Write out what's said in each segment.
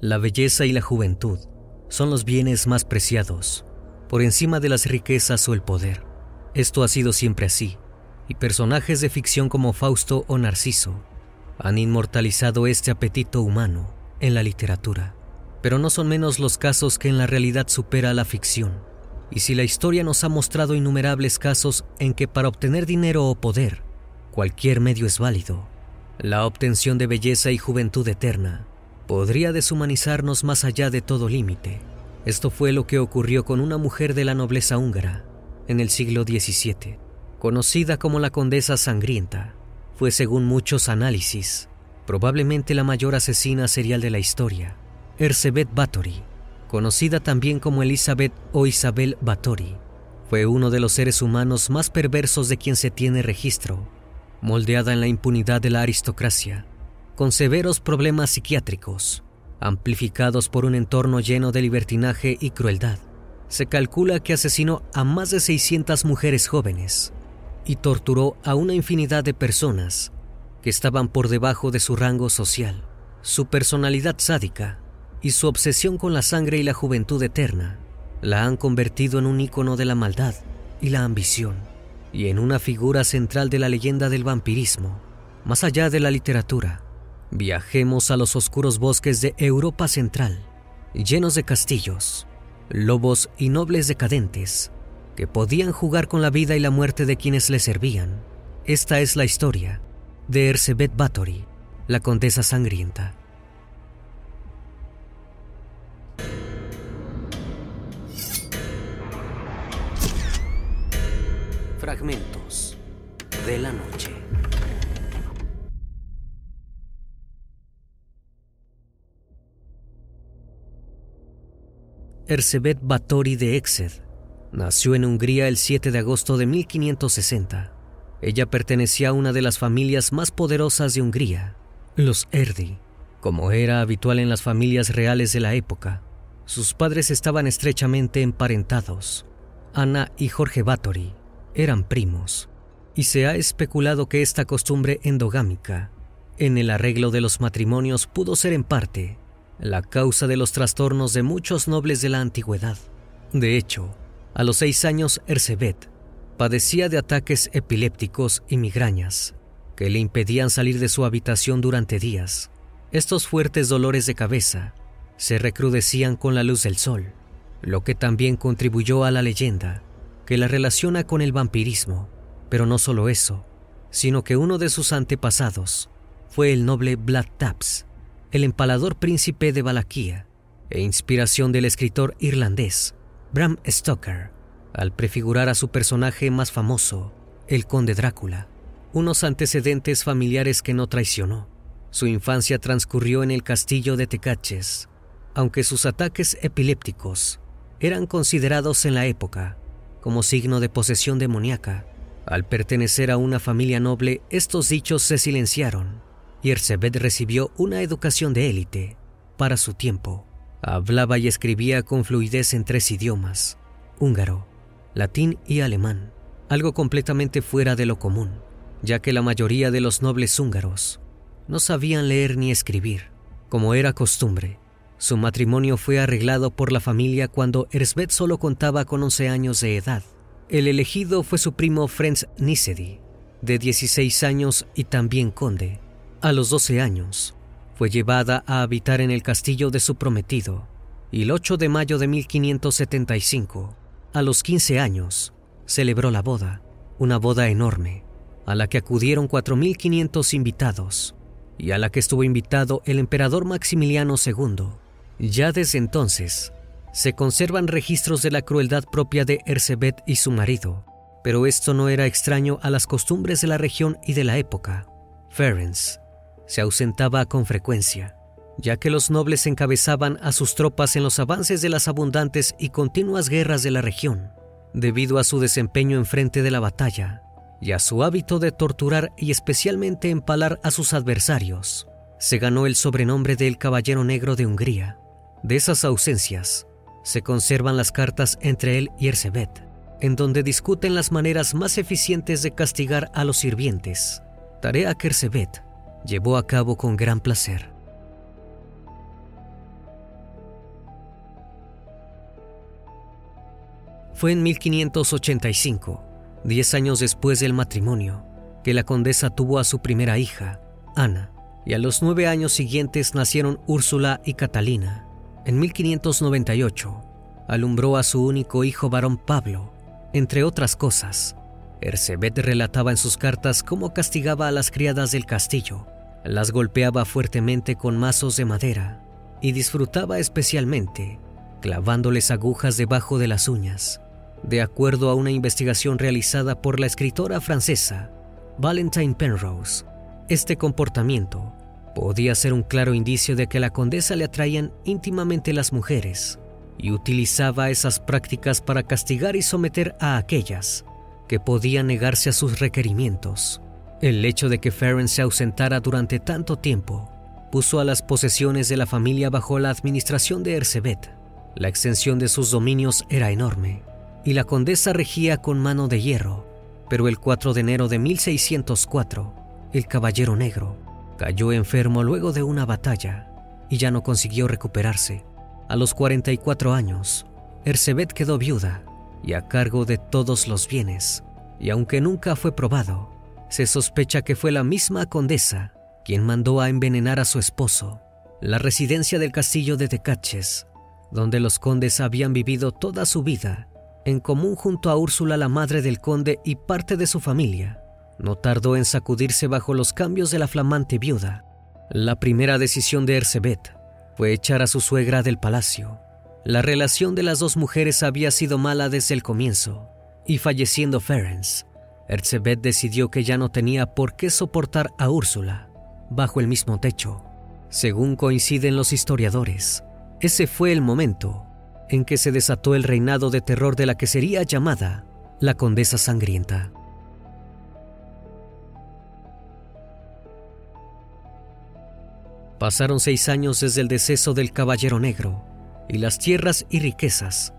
La belleza y la juventud son los bienes más preciados, por encima de las riquezas o el poder. Esto ha sido siempre así, y personajes de ficción como Fausto o Narciso han inmortalizado este apetito humano en la literatura. Pero no son menos los casos que en la realidad supera la ficción. Y si la historia nos ha mostrado innumerables casos en que para obtener dinero o poder, cualquier medio es válido, la obtención de belleza y juventud eterna podría deshumanizarnos más allá de todo límite. Esto fue lo que ocurrió con una mujer de la nobleza húngara en el siglo XVII, conocida como la Condesa Sangrienta. Fue, según muchos análisis, probablemente la mayor asesina serial de la historia, Erzsébet Báthory, conocida también como Elizabeth o Isabel Báthory. Fue uno de los seres humanos más perversos de quien se tiene registro, moldeada en la impunidad de la aristocracia con severos problemas psiquiátricos, amplificados por un entorno lleno de libertinaje y crueldad. Se calcula que asesinó a más de 600 mujeres jóvenes y torturó a una infinidad de personas que estaban por debajo de su rango social. Su personalidad sádica y su obsesión con la sangre y la juventud eterna la han convertido en un ícono de la maldad y la ambición, y en una figura central de la leyenda del vampirismo, más allá de la literatura Viajemos a los oscuros bosques de Europa Central, llenos de castillos, lobos y nobles decadentes que podían jugar con la vida y la muerte de quienes le servían. Esta es la historia de Erzsébet Báthory, la condesa sangrienta. Fragmentos de la noche. Erzsébet Báthory de Exed nació en Hungría el 7 de agosto de 1560. Ella pertenecía a una de las familias más poderosas de Hungría, los Erdi. Como era habitual en las familias reales de la época, sus padres estaban estrechamente emparentados. Ana y Jorge Báthory eran primos, y se ha especulado que esta costumbre endogámica en el arreglo de los matrimonios pudo ser en parte la causa de los trastornos de muchos nobles de la antigüedad. De hecho, a los seis años Erzsébet padecía de ataques epilépticos y migrañas que le impedían salir de su habitación durante días. Estos fuertes dolores de cabeza se recrudecían con la luz del sol, lo que también contribuyó a la leyenda que la relaciona con el vampirismo. Pero no solo eso, sino que uno de sus antepasados fue el noble Vlad Taps, el empalador príncipe de Valaquia, e inspiración del escritor irlandés Bram Stoker, al prefigurar a su personaje más famoso, el conde Drácula, unos antecedentes familiares que no traicionó. Su infancia transcurrió en el castillo de Tecaches, aunque sus ataques epilépticos eran considerados en la época como signo de posesión demoníaca. Al pertenecer a una familia noble, estos dichos se silenciaron y recibió una educación de élite para su tiempo. Hablaba y escribía con fluidez en tres idiomas, húngaro, latín y alemán, algo completamente fuera de lo común, ya que la mayoría de los nobles húngaros no sabían leer ni escribir, como era costumbre. Su matrimonio fue arreglado por la familia cuando Erzbet solo contaba con 11 años de edad. El elegido fue su primo Franz Nisedi, de 16 años y también conde. A los 12 años, fue llevada a habitar en el castillo de su prometido y el 8 de mayo de 1575, a los 15 años, celebró la boda, una boda enorme, a la que acudieron 4.500 invitados y a la que estuvo invitado el emperador Maximiliano II. Ya desde entonces, se conservan registros de la crueldad propia de Erzsébet y su marido, pero esto no era extraño a las costumbres de la región y de la época. Ferenc se ausentaba con frecuencia, ya que los nobles encabezaban a sus tropas en los avances de las abundantes y continuas guerras de la región, debido a su desempeño en frente de la batalla y a su hábito de torturar y especialmente empalar a sus adversarios. Se ganó el sobrenombre de El Caballero Negro de Hungría. De esas ausencias, se conservan las cartas entre él y Erzsébet, en donde discuten las maneras más eficientes de castigar a los sirvientes, tarea que Erzsébet llevó a cabo con gran placer. Fue en 1585, diez años después del matrimonio, que la condesa tuvo a su primera hija, Ana, y a los nueve años siguientes nacieron Úrsula y Catalina. En 1598, alumbró a su único hijo varón Pablo, entre otras cosas. Ercebet relataba en sus cartas cómo castigaba a las criadas del castillo las golpeaba fuertemente con mazos de madera y disfrutaba especialmente clavándoles agujas debajo de las uñas. De acuerdo a una investigación realizada por la escritora francesa Valentine Penrose, este comportamiento podía ser un claro indicio de que a la condesa le atraían íntimamente las mujeres y utilizaba esas prácticas para castigar y someter a aquellas que podían negarse a sus requerimientos. El hecho de que Farron se ausentara durante tanto tiempo puso a las posesiones de la familia bajo la administración de Ercebet. La extensión de sus dominios era enorme y la condesa regía con mano de hierro, pero el 4 de enero de 1604, el Caballero Negro cayó enfermo luego de una batalla y ya no consiguió recuperarse. A los 44 años, Ercebet quedó viuda y a cargo de todos los bienes, y aunque nunca fue probado, se sospecha que fue la misma condesa quien mandó a envenenar a su esposo. La residencia del castillo de Tecaches, donde los condes habían vivido toda su vida, en común junto a Úrsula, la madre del conde y parte de su familia, no tardó en sacudirse bajo los cambios de la flamante viuda. La primera decisión de Ercebet fue echar a su suegra del palacio. La relación de las dos mujeres había sido mala desde el comienzo, y falleciendo Ferenc, Erzebet decidió que ya no tenía por qué soportar a Úrsula bajo el mismo techo. Según coinciden los historiadores, ese fue el momento en que se desató el reinado de terror de la que sería llamada la Condesa Sangrienta. Pasaron seis años desde el deceso del Caballero Negro y las tierras y riquezas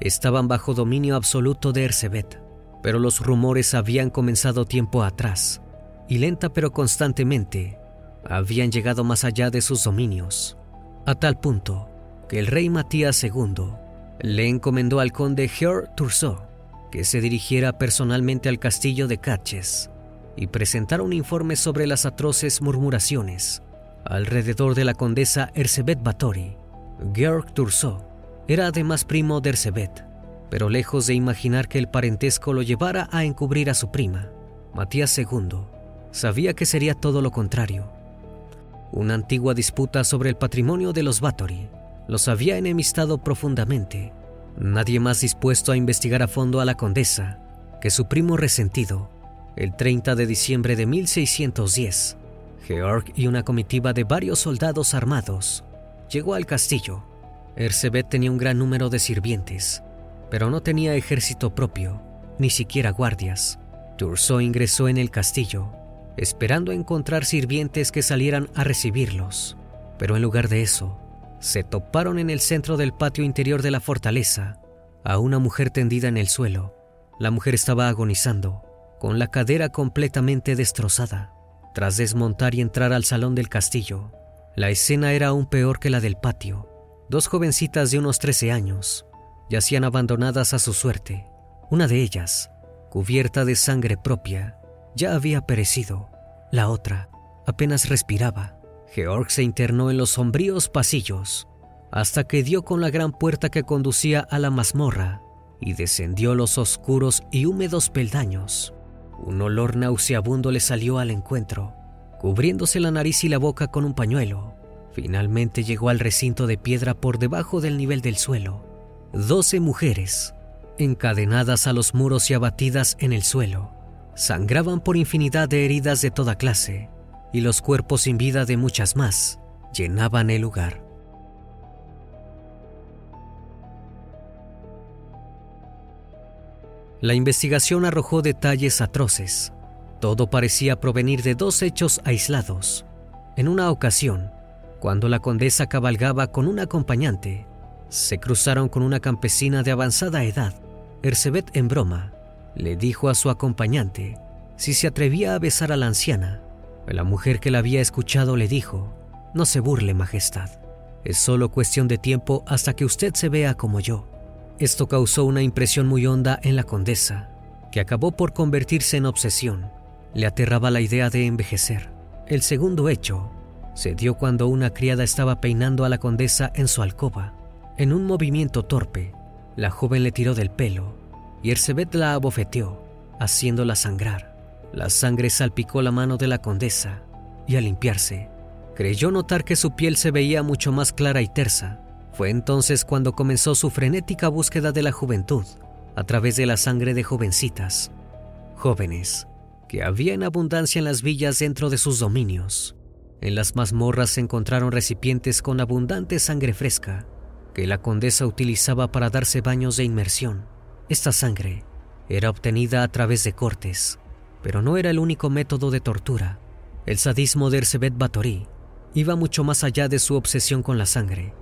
estaban bajo dominio absoluto de Ercebet, pero los rumores habían comenzado tiempo atrás y lenta pero constantemente habían llegado más allá de sus dominios, a tal punto que el rey Matías II le encomendó al conde Georg Turso que se dirigiera personalmente al castillo de Caches y presentara un informe sobre las atroces murmuraciones alrededor de la condesa Ercebet Batory. Georg Turso era además primo de pero lejos de imaginar que el parentesco lo llevara a encubrir a su prima, Matías II sabía que sería todo lo contrario. Una antigua disputa sobre el patrimonio de los Batory los había enemistado profundamente. Nadie más dispuesto a investigar a fondo a la condesa que su primo resentido. El 30 de diciembre de 1610, Georg y una comitiva de varios soldados armados llegó al castillo. Ercebet tenía un gran número de sirvientes, pero no tenía ejército propio, ni siquiera guardias. Turso ingresó en el castillo, esperando encontrar sirvientes que salieran a recibirlos, pero en lugar de eso, se toparon en el centro del patio interior de la fortaleza a una mujer tendida en el suelo. La mujer estaba agonizando, con la cadera completamente destrozada. Tras desmontar y entrar al salón del castillo, la escena era aún peor que la del patio. Dos jovencitas de unos 13 años yacían abandonadas a su suerte. Una de ellas, cubierta de sangre propia, ya había perecido. La otra apenas respiraba. Georg se internó en los sombríos pasillos hasta que dio con la gran puerta que conducía a la mazmorra y descendió los oscuros y húmedos peldaños. Un olor nauseabundo le salió al encuentro, cubriéndose la nariz y la boca con un pañuelo. Finalmente llegó al recinto de piedra por debajo del nivel del suelo. Doce mujeres, encadenadas a los muros y abatidas en el suelo, sangraban por infinidad de heridas de toda clase, y los cuerpos sin vida de muchas más llenaban el lugar. La investigación arrojó detalles atroces. Todo parecía provenir de dos hechos aislados. En una ocasión, cuando la condesa cabalgaba con un acompañante, se cruzaron con una campesina de avanzada edad. Ercebet, en broma, le dijo a su acompañante si se atrevía a besar a la anciana. La mujer que la había escuchado le dijo, no se burle, Majestad. Es solo cuestión de tiempo hasta que usted se vea como yo. Esto causó una impresión muy honda en la condesa, que acabó por convertirse en obsesión. Le aterraba la idea de envejecer. El segundo hecho se dio cuando una criada estaba peinando a la condesa en su alcoba. En un movimiento torpe, la joven le tiró del pelo y Ersebet la abofeteó, haciéndola sangrar. La sangre salpicó la mano de la condesa y al limpiarse, creyó notar que su piel se veía mucho más clara y tersa. Fue entonces cuando comenzó su frenética búsqueda de la juventud a través de la sangre de jovencitas, jóvenes que había en abundancia en las villas dentro de sus dominios. En las mazmorras se encontraron recipientes con abundante sangre fresca que la condesa utilizaba para darse baños de inmersión. Esta sangre era obtenida a través de cortes, pero no era el único método de tortura. El sadismo de Ersebet Batory iba mucho más allá de su obsesión con la sangre.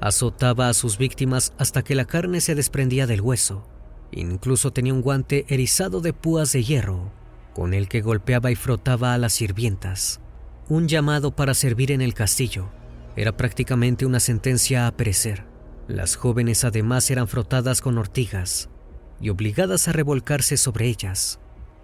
Azotaba a sus víctimas hasta que la carne se desprendía del hueso. Incluso tenía un guante erizado de púas de hierro, con el que golpeaba y frotaba a las sirvientas. Un llamado para servir en el castillo era prácticamente una sentencia a perecer. Las jóvenes además eran frotadas con ortigas y obligadas a revolcarse sobre ellas.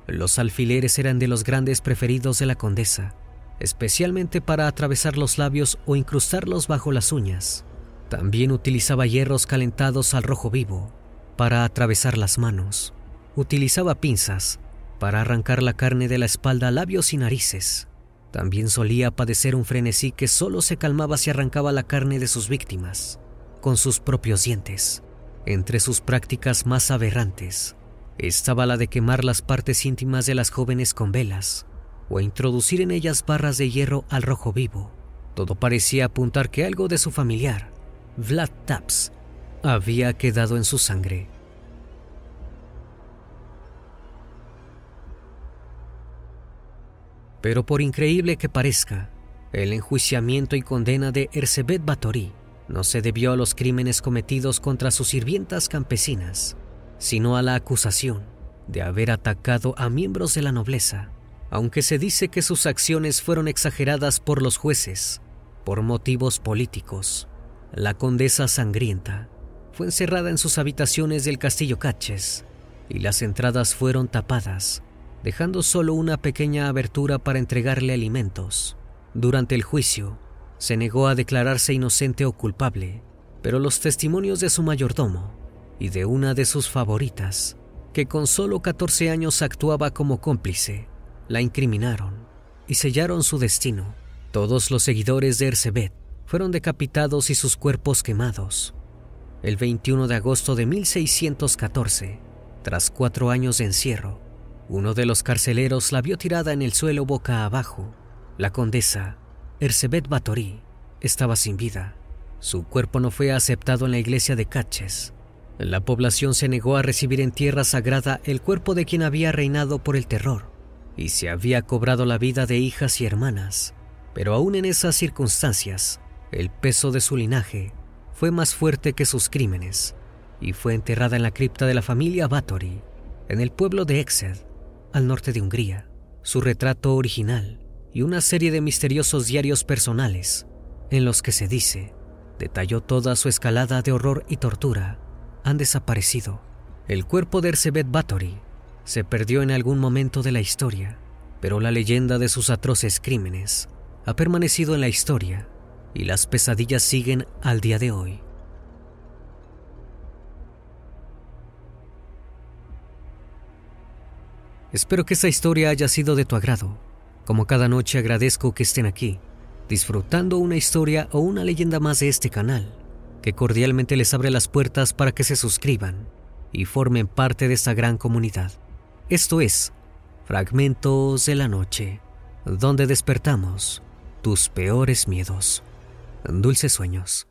Los alfileres eran de los grandes preferidos de la condesa, especialmente para atravesar los labios o incrustarlos bajo las uñas. También utilizaba hierros calentados al rojo vivo para atravesar las manos. Utilizaba pinzas para arrancar la carne de la espalda, labios y narices. También solía padecer un frenesí que solo se calmaba si arrancaba la carne de sus víctimas con sus propios dientes. Entre sus prácticas más aberrantes estaba la de quemar las partes íntimas de las jóvenes con velas o introducir en ellas barras de hierro al rojo vivo. Todo parecía apuntar que algo de su familiar, Vlad Taps, había quedado en su sangre. Pero por increíble que parezca, el enjuiciamiento y condena de Ersebet Batory no se debió a los crímenes cometidos contra sus sirvientas campesinas, sino a la acusación de haber atacado a miembros de la nobleza, aunque se dice que sus acciones fueron exageradas por los jueces por motivos políticos. La condesa sangrienta fue encerrada en sus habitaciones del castillo Caches y las entradas fueron tapadas, dejando solo una pequeña abertura para entregarle alimentos. Durante el juicio, se negó a declararse inocente o culpable, pero los testimonios de su mayordomo y de una de sus favoritas, que con solo 14 años actuaba como cómplice, la incriminaron y sellaron su destino. Todos los seguidores de Ersebet fueron decapitados y sus cuerpos quemados. El 21 de agosto de 1614, tras cuatro años de encierro, uno de los carceleros la vio tirada en el suelo boca abajo. La condesa Ersebet Batory estaba sin vida. Su cuerpo no fue aceptado en la iglesia de Caches. La población se negó a recibir en tierra sagrada el cuerpo de quien había reinado por el terror y se había cobrado la vida de hijas y hermanas. Pero aún en esas circunstancias, el peso de su linaje fue más fuerte que sus crímenes y fue enterrada en la cripta de la familia Batory, en el pueblo de Exed, al norte de Hungría. Su retrato original y una serie de misteriosos diarios personales en los que se dice detalló toda su escalada de horror y tortura, han desaparecido. El cuerpo de Ersebet Batory se perdió en algún momento de la historia, pero la leyenda de sus atroces crímenes ha permanecido en la historia y las pesadillas siguen al día de hoy. Espero que esta historia haya sido de tu agrado como cada noche agradezco que estén aquí, disfrutando una historia o una leyenda más de este canal, que cordialmente les abre las puertas para que se suscriban y formen parte de esta gran comunidad. Esto es Fragmentos de la Noche, donde despertamos tus peores miedos. Dulces sueños.